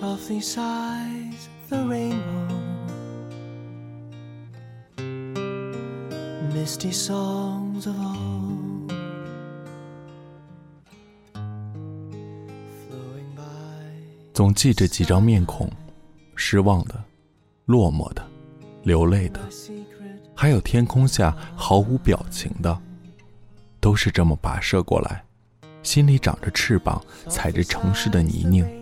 the rainbow，misty songs along，flowing by。总记着几张面孔，失望的、落寞的、流泪的，还有天空下毫无表情的，都是这么跋涉过来，心里长着翅膀，踩着城市的泥泞。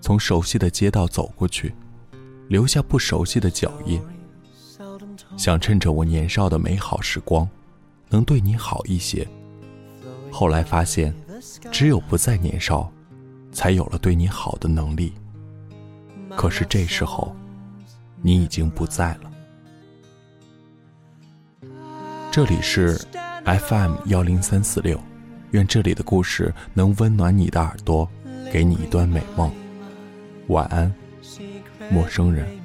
从熟悉的街道走过去，留下不熟悉的脚印。想趁着我年少的美好时光，能对你好一些。后来发现，只有不再年少，才有了对你好的能力。可是这时候，你已经不在了。这里是 FM 幺零三四六，愿这里的故事能温暖你的耳朵，给你一段美梦。晚安陌生人。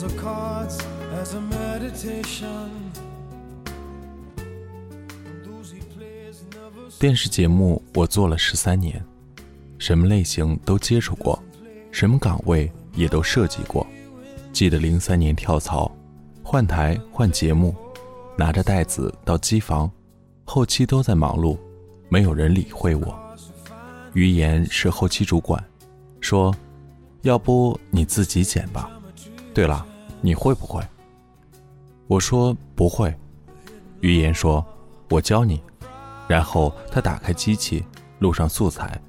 He deals the cards as a meditation. 电视节目我做了十三年，什么类型都接触过，什么岗位也都涉及过。记得零三年跳槽，换台换节目，拿着袋子到机房，后期都在忙碌，没有人理会我。于言是后期主管，说：“要不你自己剪吧。”对了，你会不会？我说不会。于言说：“我教你。”然后他打开机器，录上素材，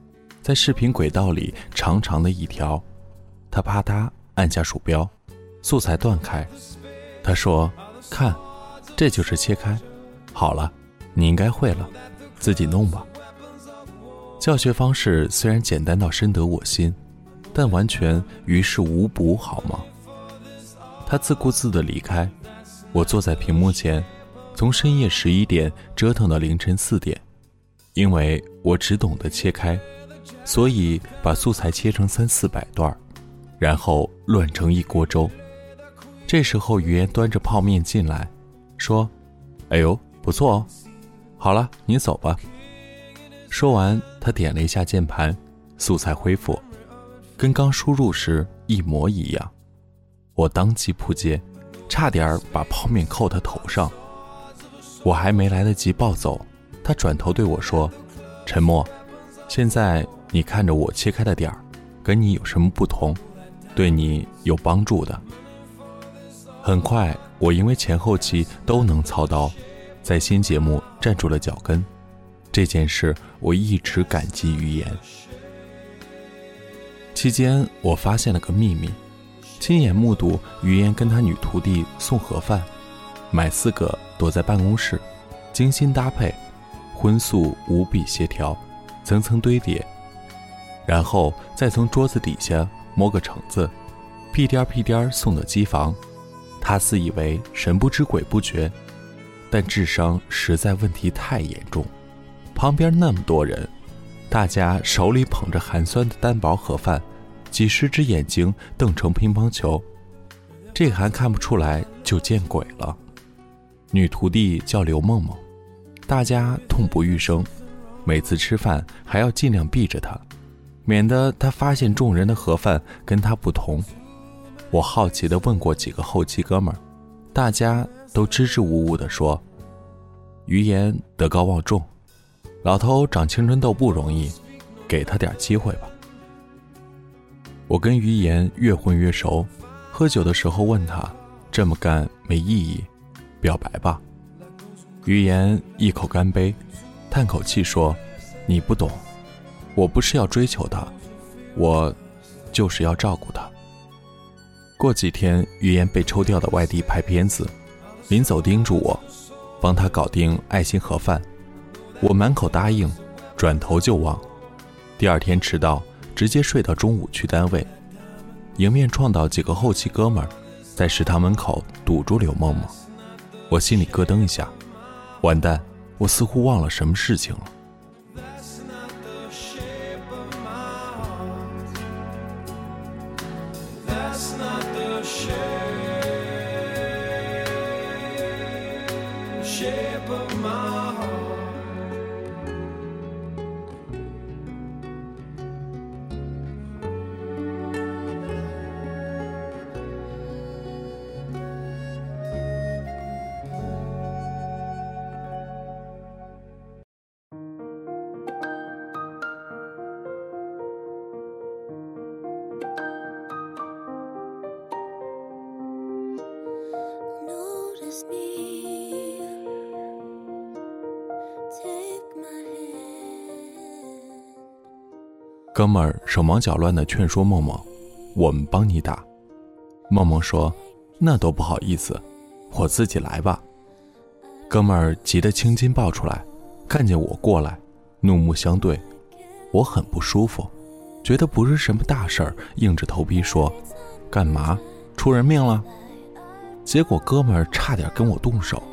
在视频轨道里长长的一条，他啪嗒按下鼠标，素材断开。他说：“看，这就是切开。好了，你应该会了，自己弄吧。”教学方式虽然简单到深得我心，但完全于事无补，好吗？他自顾自地离开，我坐在屏幕前。从深夜十一点折腾到凌晨四点，因为我只懂得切开，所以把素材切成三四百段，然后乱成一锅粥。这时候于言端着泡面进来，说：“哎呦，不错哦，好了，你走吧。”说完，他点了一下键盘，素材恢复，跟刚输入时一模一样。我当即扑街，差点把泡面扣他头上。我还没来得及暴走，他转头对我说：“陈默，现在你看着我切开的点儿，跟你有什么不同？对你有帮助的。”很快，我因为前后期都能操刀，在新节目站住了脚跟。这件事我一直感激于言。期间，我发现了个秘密，亲眼目睹于言跟他女徒弟送盒饭，买四个躲在办公室，精心搭配，荤素无比协调，层层堆叠，然后再从桌子底下摸个橙子，屁颠屁颠送到机房。他自以为神不知鬼不觉，但智商实在问题太严重。旁边那么多人，大家手里捧着寒酸的单薄盒饭，几十只眼睛瞪成乒乓球，这还看不出来就见鬼了。女徒弟叫刘梦梦，大家痛不欲生，每次吃饭还要尽量避着她，免得她发现众人的盒饭跟她不同。我好奇地问过几个后期哥们儿，大家都支支吾吾地说：“于言德高望重，老头长青春痘不容易，给他点机会吧。”我跟于言越混越熟，喝酒的时候问他：“这么干没意义，表白吧。”于言一口干杯，叹口气说：“你不懂，我不是要追求他，我就是要照顾他。”过几天，于言被抽调到外地拍片子，临走叮嘱我，帮他搞定爱心盒饭。我满口答应，转头就忘。第二天迟到，直接睡到中午去单位。迎面撞到几个后期哥们儿，在食堂门口堵住刘梦梦，我心里咯噔一下，完蛋，我似乎忘了什么事情了。哥们儿手忙脚乱地劝说梦梦：“我们帮你打。”梦梦说：“那多不好意思，我自己来吧。”哥们儿急得青筋爆出来，看见我过来，怒目相对，我很不舒服，觉得不是什么大事儿，硬着头皮说：“干嘛？出人命了？”结果哥们儿差点跟我动手。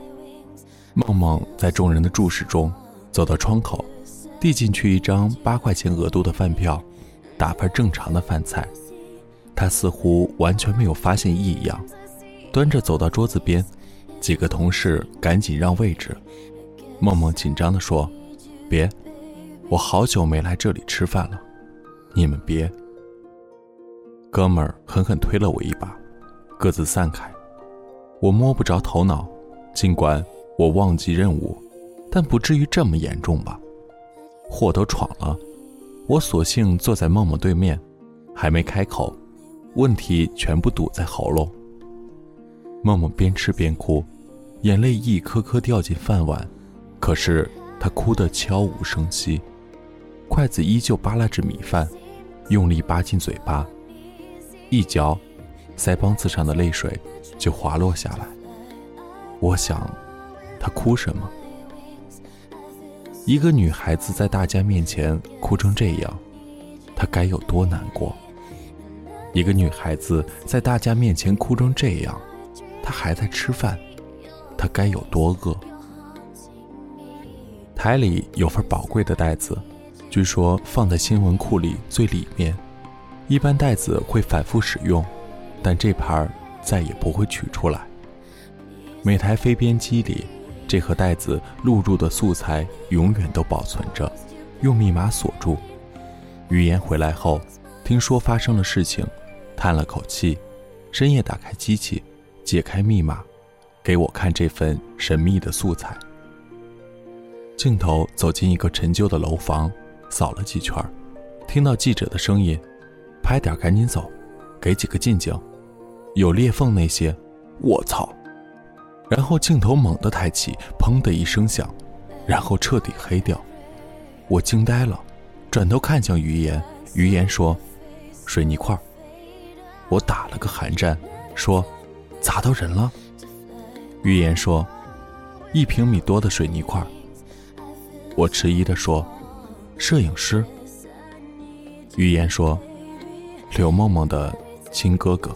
梦梦在众人的注视中走到窗口，递进去一张八块钱额度的饭票，打份正常的饭菜。他似乎完全没有发现异样，端着走到桌子边，几个同事赶紧让位置。梦梦紧张地说：“别，我好久没来这里吃饭了，你们别。”哥们儿狠狠推了我一把，各自散开。我摸不着头脑，尽管我忘记任务，但不至于这么严重吧？祸都闯了，我索性坐在梦梦对面，还没开口，问题全部堵在喉咙。梦梦边吃边哭，眼泪一颗颗掉进饭碗，可是她哭得悄无声息，筷子依旧扒拉着米饭，用力扒进嘴巴，一嚼，腮帮子上的泪水就滑落下来。我想，她哭什么？一个女孩子在大家面前哭成这样，她该有多难过？一个女孩子在大家面前哭成这样，她还在吃饭，她该有多饿？台里有份宝贵的袋子，据说放在新闻库里最里面，一般袋子会反复使用，但这盘儿再也不会取出来。每台飞边机里，这盒袋子录入的素材永远都保存着，用密码锁住。语言回来后，听说发生了事情，叹了口气，深夜打开机器，解开密码，给我看这份神秘的素材。镜头走进一个陈旧的楼房，扫了几圈，听到记者的声音：“拍点，赶紧走，给几个近景，有裂缝那些。”我操！然后镜头猛地抬起，砰的一声响，然后彻底黑掉。我惊呆了，转头看向于言，于言说：“水泥块。”我打了个寒战，说：“砸到人了。”于言说：“一平米多的水泥块。”我迟疑地说：“摄影师。”于言说：“柳梦梦的亲哥哥。”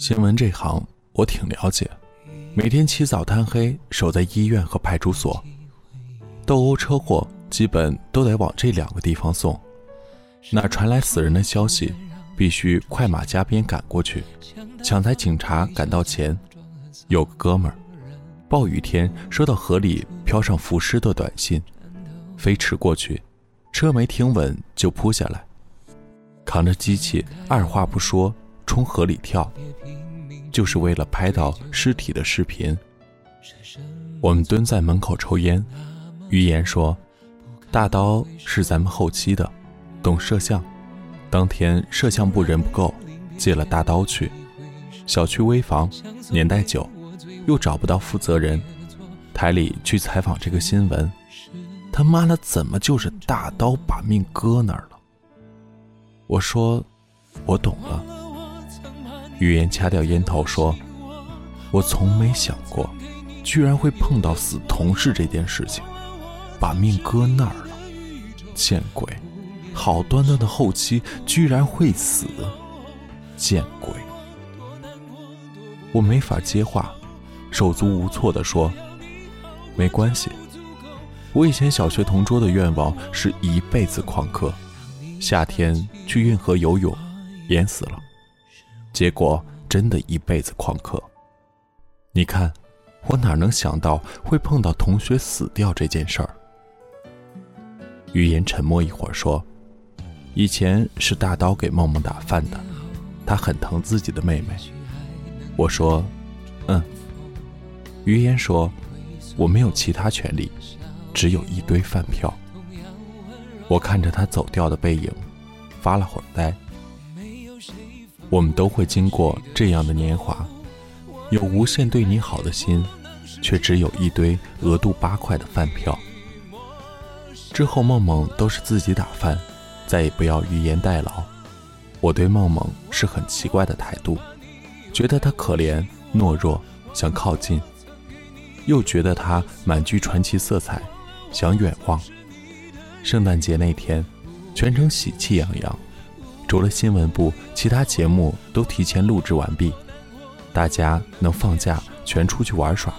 新闻这行我挺了解，每天起早贪黑守在医院和派出所，斗殴车祸基本都得往这两个地方送。哪传来死人的消息，必须快马加鞭赶过去，抢在警察赶到前。有个哥们儿，暴雨天收到河里飘上浮尸的短信，飞驰过去，车没停稳就扑下来，扛着机器二话不说冲河里跳，就是为了拍到尸体的视频。我们蹲在门口抽烟，于言说：“大刀是咱们后期的。”懂摄像，当天摄像部人不够，借了大刀去。小区危房，年代久，又找不到负责人。台里去采访这个新闻，他妈的怎么就是大刀把命搁那儿了？我说，我懂了。语言掐掉烟头说：“我从没想过，居然会碰到死同事这件事情，把命搁那儿了，见鬼！”好端端的后期居然会死，见鬼！我没法接话，手足无措地说：“没关系，我以前小学同桌的愿望是一辈子旷课，夏天去运河游泳，淹死了，结果真的一辈子旷课。你看，我哪能想到会碰到同学死掉这件事儿？”语言沉默一会儿说。以前是大刀给梦梦打饭的，他很疼自己的妹妹。我说：“嗯。”于言说：“我没有其他权利，只有一堆饭票。”我看着他走掉的背影，发了会儿呆。我们都会经过这样的年华，有无限对你好的心，却只有一堆额度八块的饭票。之后梦梦都是自己打饭。再也不要余言代劳。我对梦梦是很奇怪的态度，觉得她可怜懦弱，想靠近；又觉得她满具传奇色彩，想远望。圣诞节那天，全城喜气洋洋，除了新闻部，其他节目都提前录制完毕，大家能放假全出去玩耍。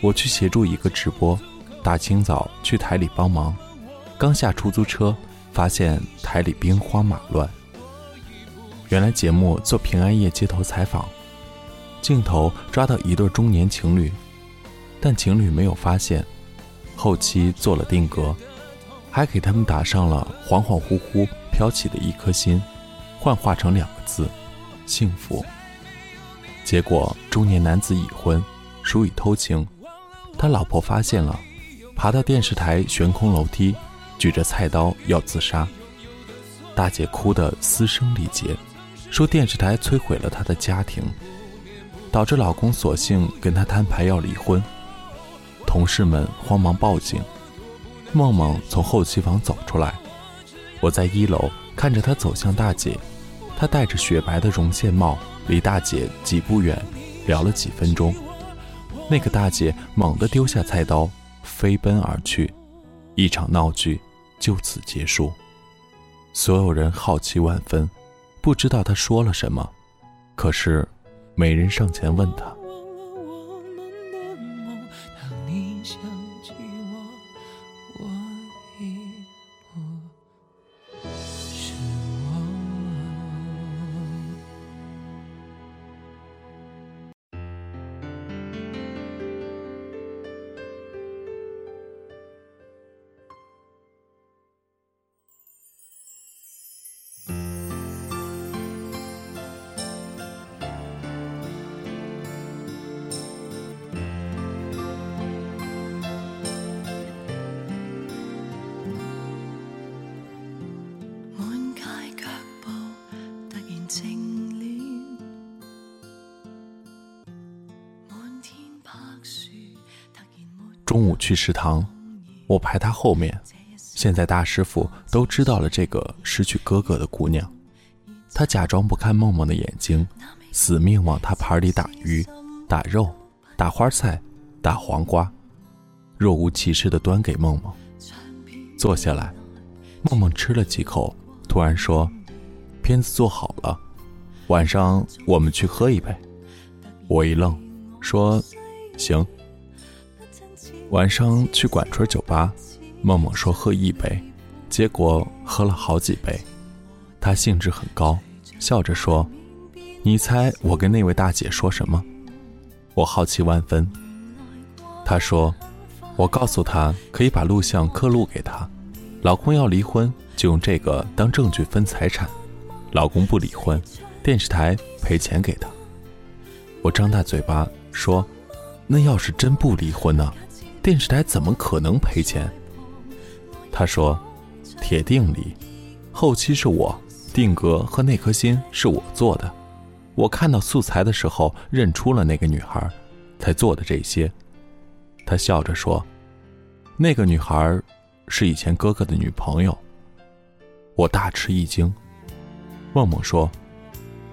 我去协助一个直播，大清早去台里帮忙，刚下出租车。发现台里兵荒马乱。原来节目做平安夜街头采访，镜头抓到一对中年情侣，但情侣没有发现。后期做了定格，还给他们打上了恍恍惚惚飘起的一颗心，幻化成两个字：幸福。结果中年男子已婚，属于偷情，他老婆发现了，爬到电视台悬空楼梯。举着菜刀要自杀，大姐哭得嘶声力竭，说电视台摧毁了她的家庭，导致老公索性跟她摊牌要离婚。同事们慌忙报警，梦梦从后期房走出来，我在一楼看着她走向大姐，她戴着雪白的绒线帽，离大姐几步远，聊了几分钟，那个大姐猛地丢下菜刀，飞奔而去，一场闹剧。就此结束，所有人好奇万分，不知道他说了什么，可是没人上前问他。中午去食堂，我排他后面。现在大师傅都知道了这个失去哥哥的姑娘，他假装不看梦梦的眼睛，死命往他盘里打鱼、打肉、打花菜、打黄瓜，若无其事地端给梦梦。坐下来，梦梦吃了几口，突然说：“片子做好了。”晚上我们去喝一杯。我一愣，说：“行。”晚上去管春酒吧，梦梦说喝一杯，结果喝了好几杯。她兴致很高，笑着说：“你猜我跟那位大姐说什么？”我好奇万分。她说：“我告诉她可以把录像刻录给她，老公要离婚就用这个当证据分财产，老公不离婚，电视台赔钱给她。”我张大嘴巴说：“那要是真不离婚呢？电视台怎么可能赔钱？”他说：“铁定里，后期是我，定格和那颗心是我做的。我看到素材的时候认出了那个女孩，才做的这些。”他笑着说：“那个女孩是以前哥哥的女朋友。”我大吃一惊。梦梦说：“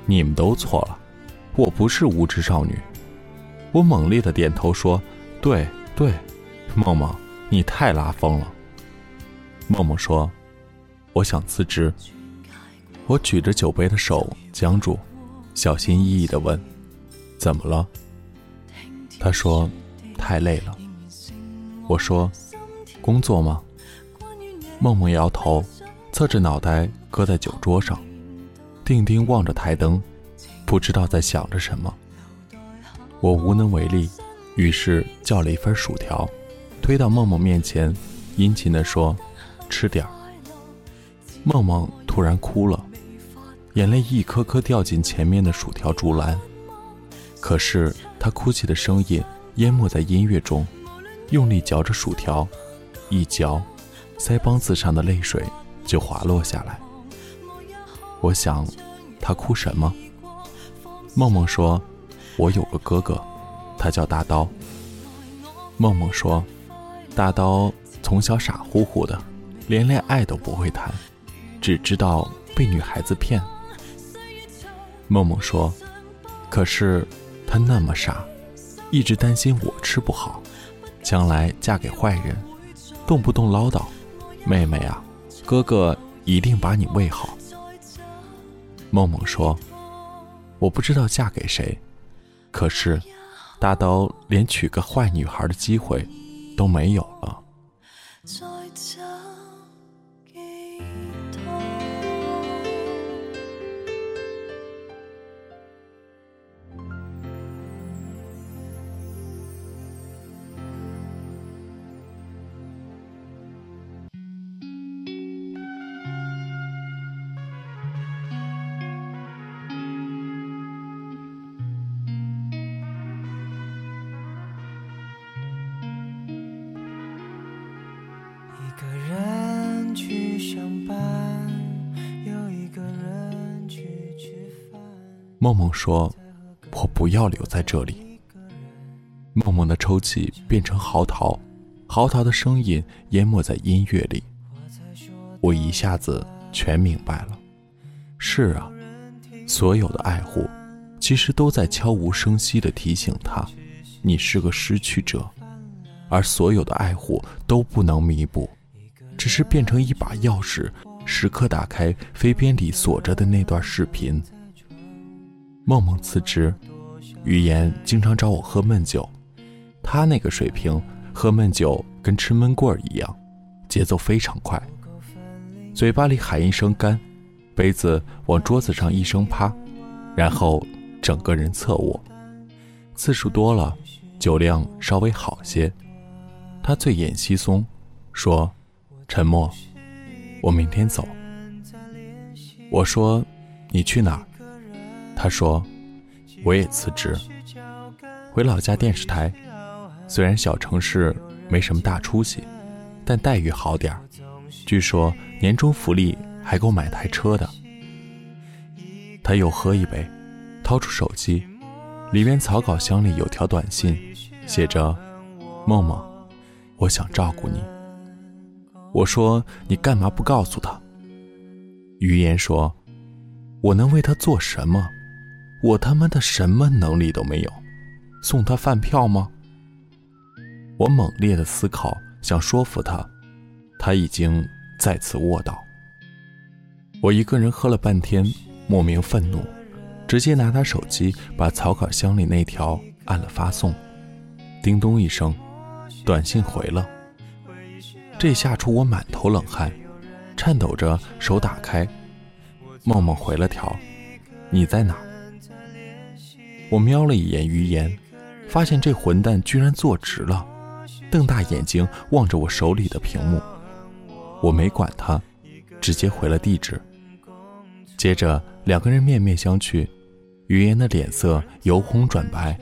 你们都错了。”我不是无知少女，我猛烈的点头说：“对对，梦梦，你太拉风了。”梦梦说：“我想辞职。”我举着酒杯的手僵住，小心翼翼的问：“怎么了？”他说：“太累了。”我说：“工作吗？”梦梦摇头，侧着脑袋搁在酒桌上，定定望着台灯。不知道在想着什么，我无能为力，于是叫了一份薯条，推到梦梦面前，殷勤地说：“吃点儿。”梦梦突然哭了，眼泪一颗颗掉进前面的薯条竹篮。可是她哭泣的声音淹没在音乐中，用力嚼着薯条，一嚼，腮帮子上的泪水就滑落下来。我想，她哭什么？梦梦说：“我有个哥哥，他叫大刀。”梦梦说：“大刀从小傻乎乎的，连恋爱都不会谈，只知道被女孩子骗。”梦梦说：“可是他那么傻，一直担心我吃不好，将来嫁给坏人，动不动唠叨。妹妹啊，哥哥一定把你喂好。”梦梦说。我不知道嫁给谁，可是大刀连娶个坏女孩的机会都没有了。梦梦说：“我不要留在这里。”梦梦的抽泣变成嚎啕，嚎啕的声音淹没在音乐里。我一下子全明白了。是啊，所有的爱护，其实都在悄无声息地提醒他，你是个失去者，而所有的爱护都不能弥补。只是变成一把钥匙，时刻打开飞边里锁着的那段视频。梦梦辞职，于言经常找我喝闷酒，他那个水平喝闷酒跟吃闷棍儿一样，节奏非常快，嘴巴里喊一声干，杯子往桌子上一声啪，然后整个人侧卧。次数多了，酒量稍微好些，他醉眼惺忪，说。沉默，我明天走。我说：“你去哪儿？”他说：“我也辞职，回老家电视台。虽然小城市没什么大出息，但待遇好点儿。据说年终福利还够买台车的。”他又喝一杯，掏出手机，里面草稿箱里有条短信，写着：“梦梦，我想照顾你。”我说：“你干嘛不告诉他？”于言说：“我能为他做什么？我他妈的什么能力都没有，送他饭票吗？”我猛烈的思考，想说服他，他已经再次卧倒。我一个人喝了半天，莫名愤怒，直接拿他手机把草稿箱里那条按了发送，叮咚一声，短信回了。这吓出我满头冷汗，颤抖着手打开，梦梦回了条：“你在哪？”我瞄了一眼于言，发现这混蛋居然坐直了，瞪大眼睛望着我手里的屏幕。我没管他，直接回了地址。接着两个人面面相觑，于言的脸色由红转白，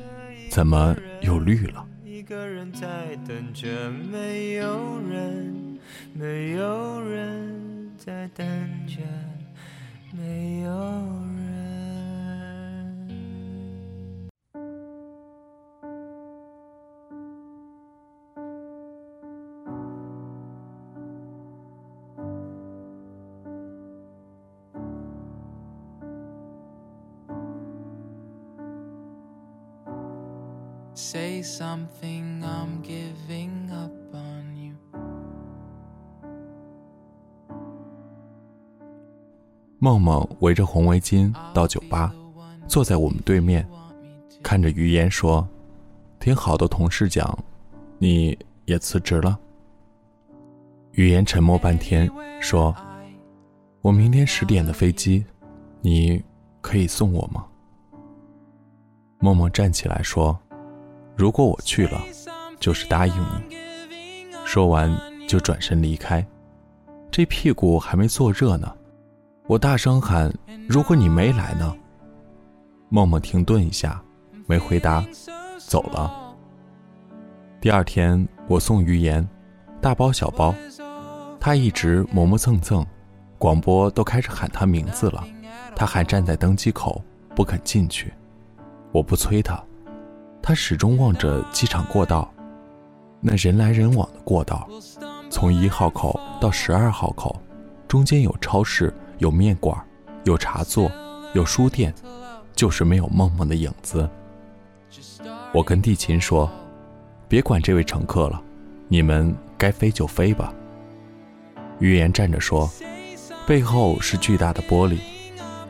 怎么又绿了？一个人在等着，没有人，没有人在等着，没有。梦梦围着红围巾到酒吧，坐在我们对面，看着于言说：“听好多同事讲，你也辞职了。”于言沉默半天，说：“我明天十点的飞机，你可以送我吗？”梦梦站起来说：“如果我去了，就是答应你。”说完就转身离开，这屁股还没坐热呢。我大声喊：“如果你没来呢？”梦梦停顿一下，没回答，走了。第二天，我送于言，大包小包，他一直磨磨蹭蹭，广播都开始喊他名字了，他还站在登机口不肯进去。我不催他，他始终望着机场过道，那人来人往的过道，从一号口到十二号口，中间有超市。有面馆，有茶座，有书店，就是没有梦梦的影子。我跟地勤说：“别管这位乘客了，你们该飞就飞吧。”于言站着说：“背后是巨大的玻璃，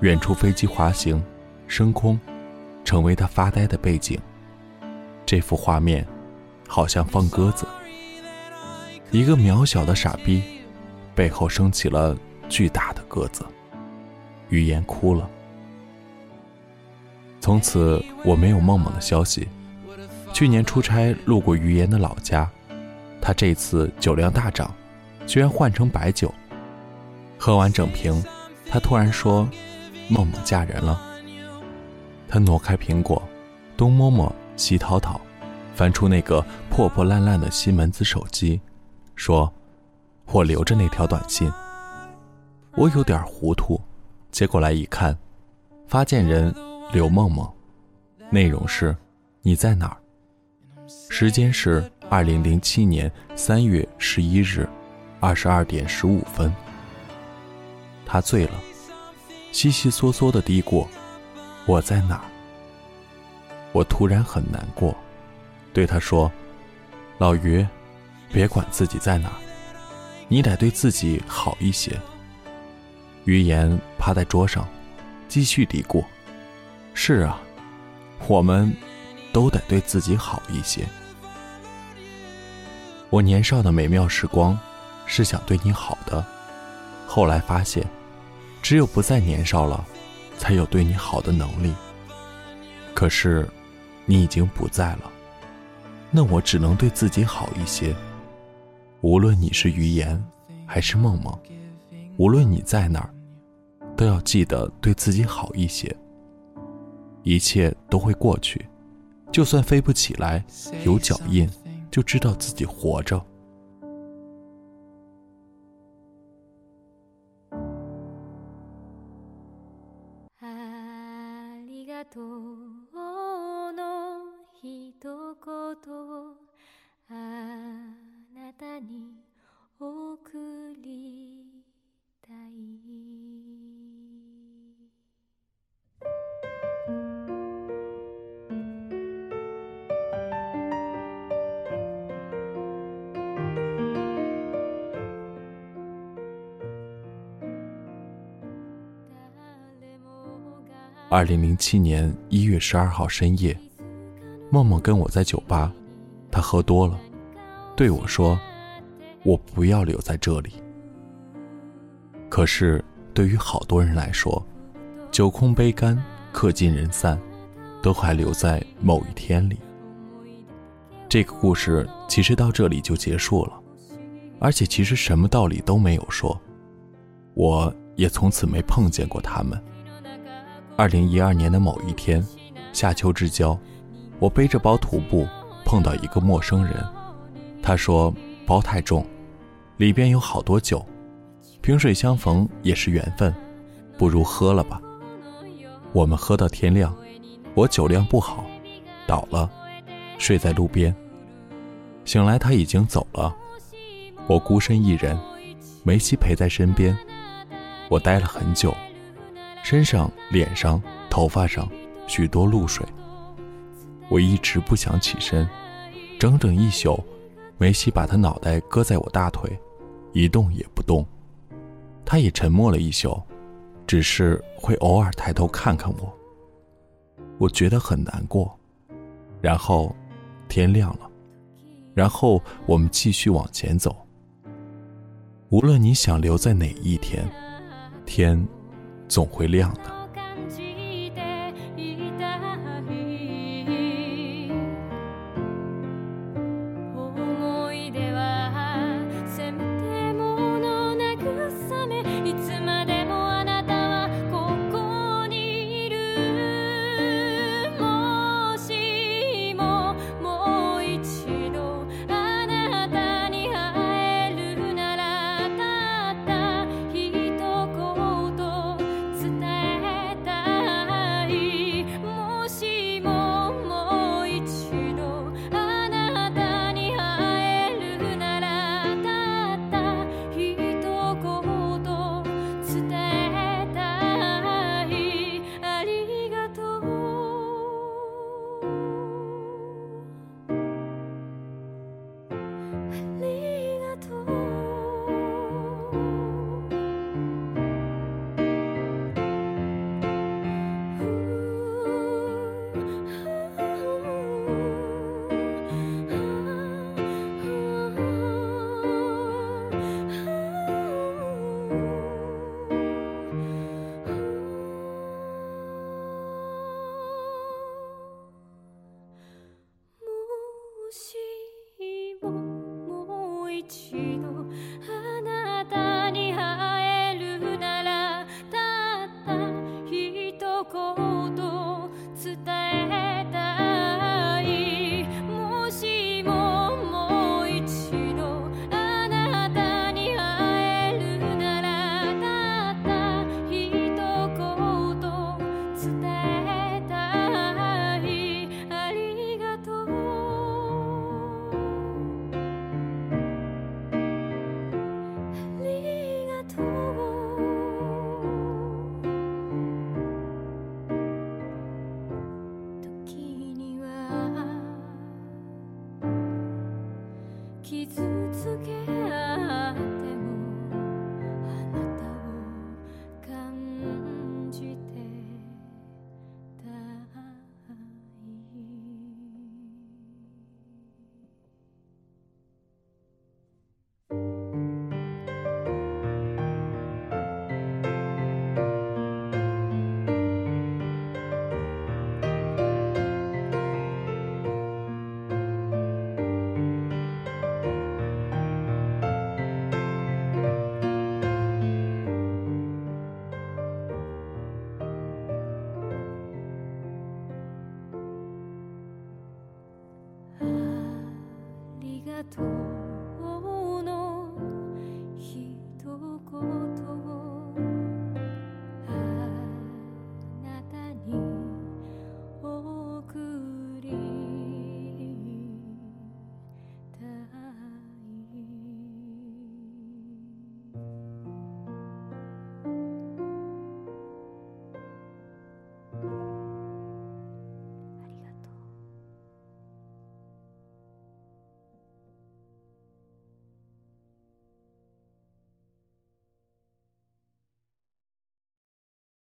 远处飞机滑行，升空，成为他发呆的背景。这幅画面，好像放鸽子。一个渺小的傻逼，背后升起了。”巨大的鸽子，于言哭了。从此我没有梦梦的消息。去年出差路过于言的老家，他这次酒量大涨，居然换成白酒。喝完整瓶，他突然说：“梦梦嫁人了。”他挪开苹果，东摸摸西掏掏，翻出那个破破烂烂的西门子手机，说：“我留着那条短信。”我有点糊涂，接过来一看，发件人刘梦梦，内容是：你在哪儿？时间是二零零七年三月十一日，二十二点十五分。他醉了，悉悉嗦嗦的嘀咕：“我在哪儿？”我突然很难过，对他说：“老于，别管自己在哪儿，你得对自己好一些。”于言趴在桌上，继续嘀咕：“是啊，我们都得对自己好一些。我年少的美妙时光，是想对你好的。后来发现，只有不再年少了，才有对你好的能力。可是，你已经不在了，那我只能对自己好一些。无论你是于言，还是梦梦，无论你在哪儿。”都要记得对自己好一些，一切都会过去。就算飞不起来，有脚印，就知道自己活着。二零零七年一月十二号深夜，梦梦跟我在酒吧，她喝多了，对我说：“我不要留在这里。”可是对于好多人来说，酒空杯干，客尽人散，都还留在某一天里。这个故事其实到这里就结束了，而且其实什么道理都没有说，我也从此没碰见过他们。二零一二年的某一天，夏秋之交，我背着包徒步，碰到一个陌生人，他说包太重，里边有好多酒，萍水相逢也是缘分，不如喝了吧。我们喝到天亮，我酒量不好，倒了，睡在路边。醒来他已经走了，我孤身一人，梅西陪在身边，我待了很久，身上、脸上、头发上许多露水。我一直不想起身，整整一宿，梅西把他脑袋搁在我大腿，一动也不动。他也沉默了一宿。只是会偶尔抬头看看我，我觉得很难过。然后，天亮了，然后我们继续往前走。无论你想留在哪一天，天总会亮的。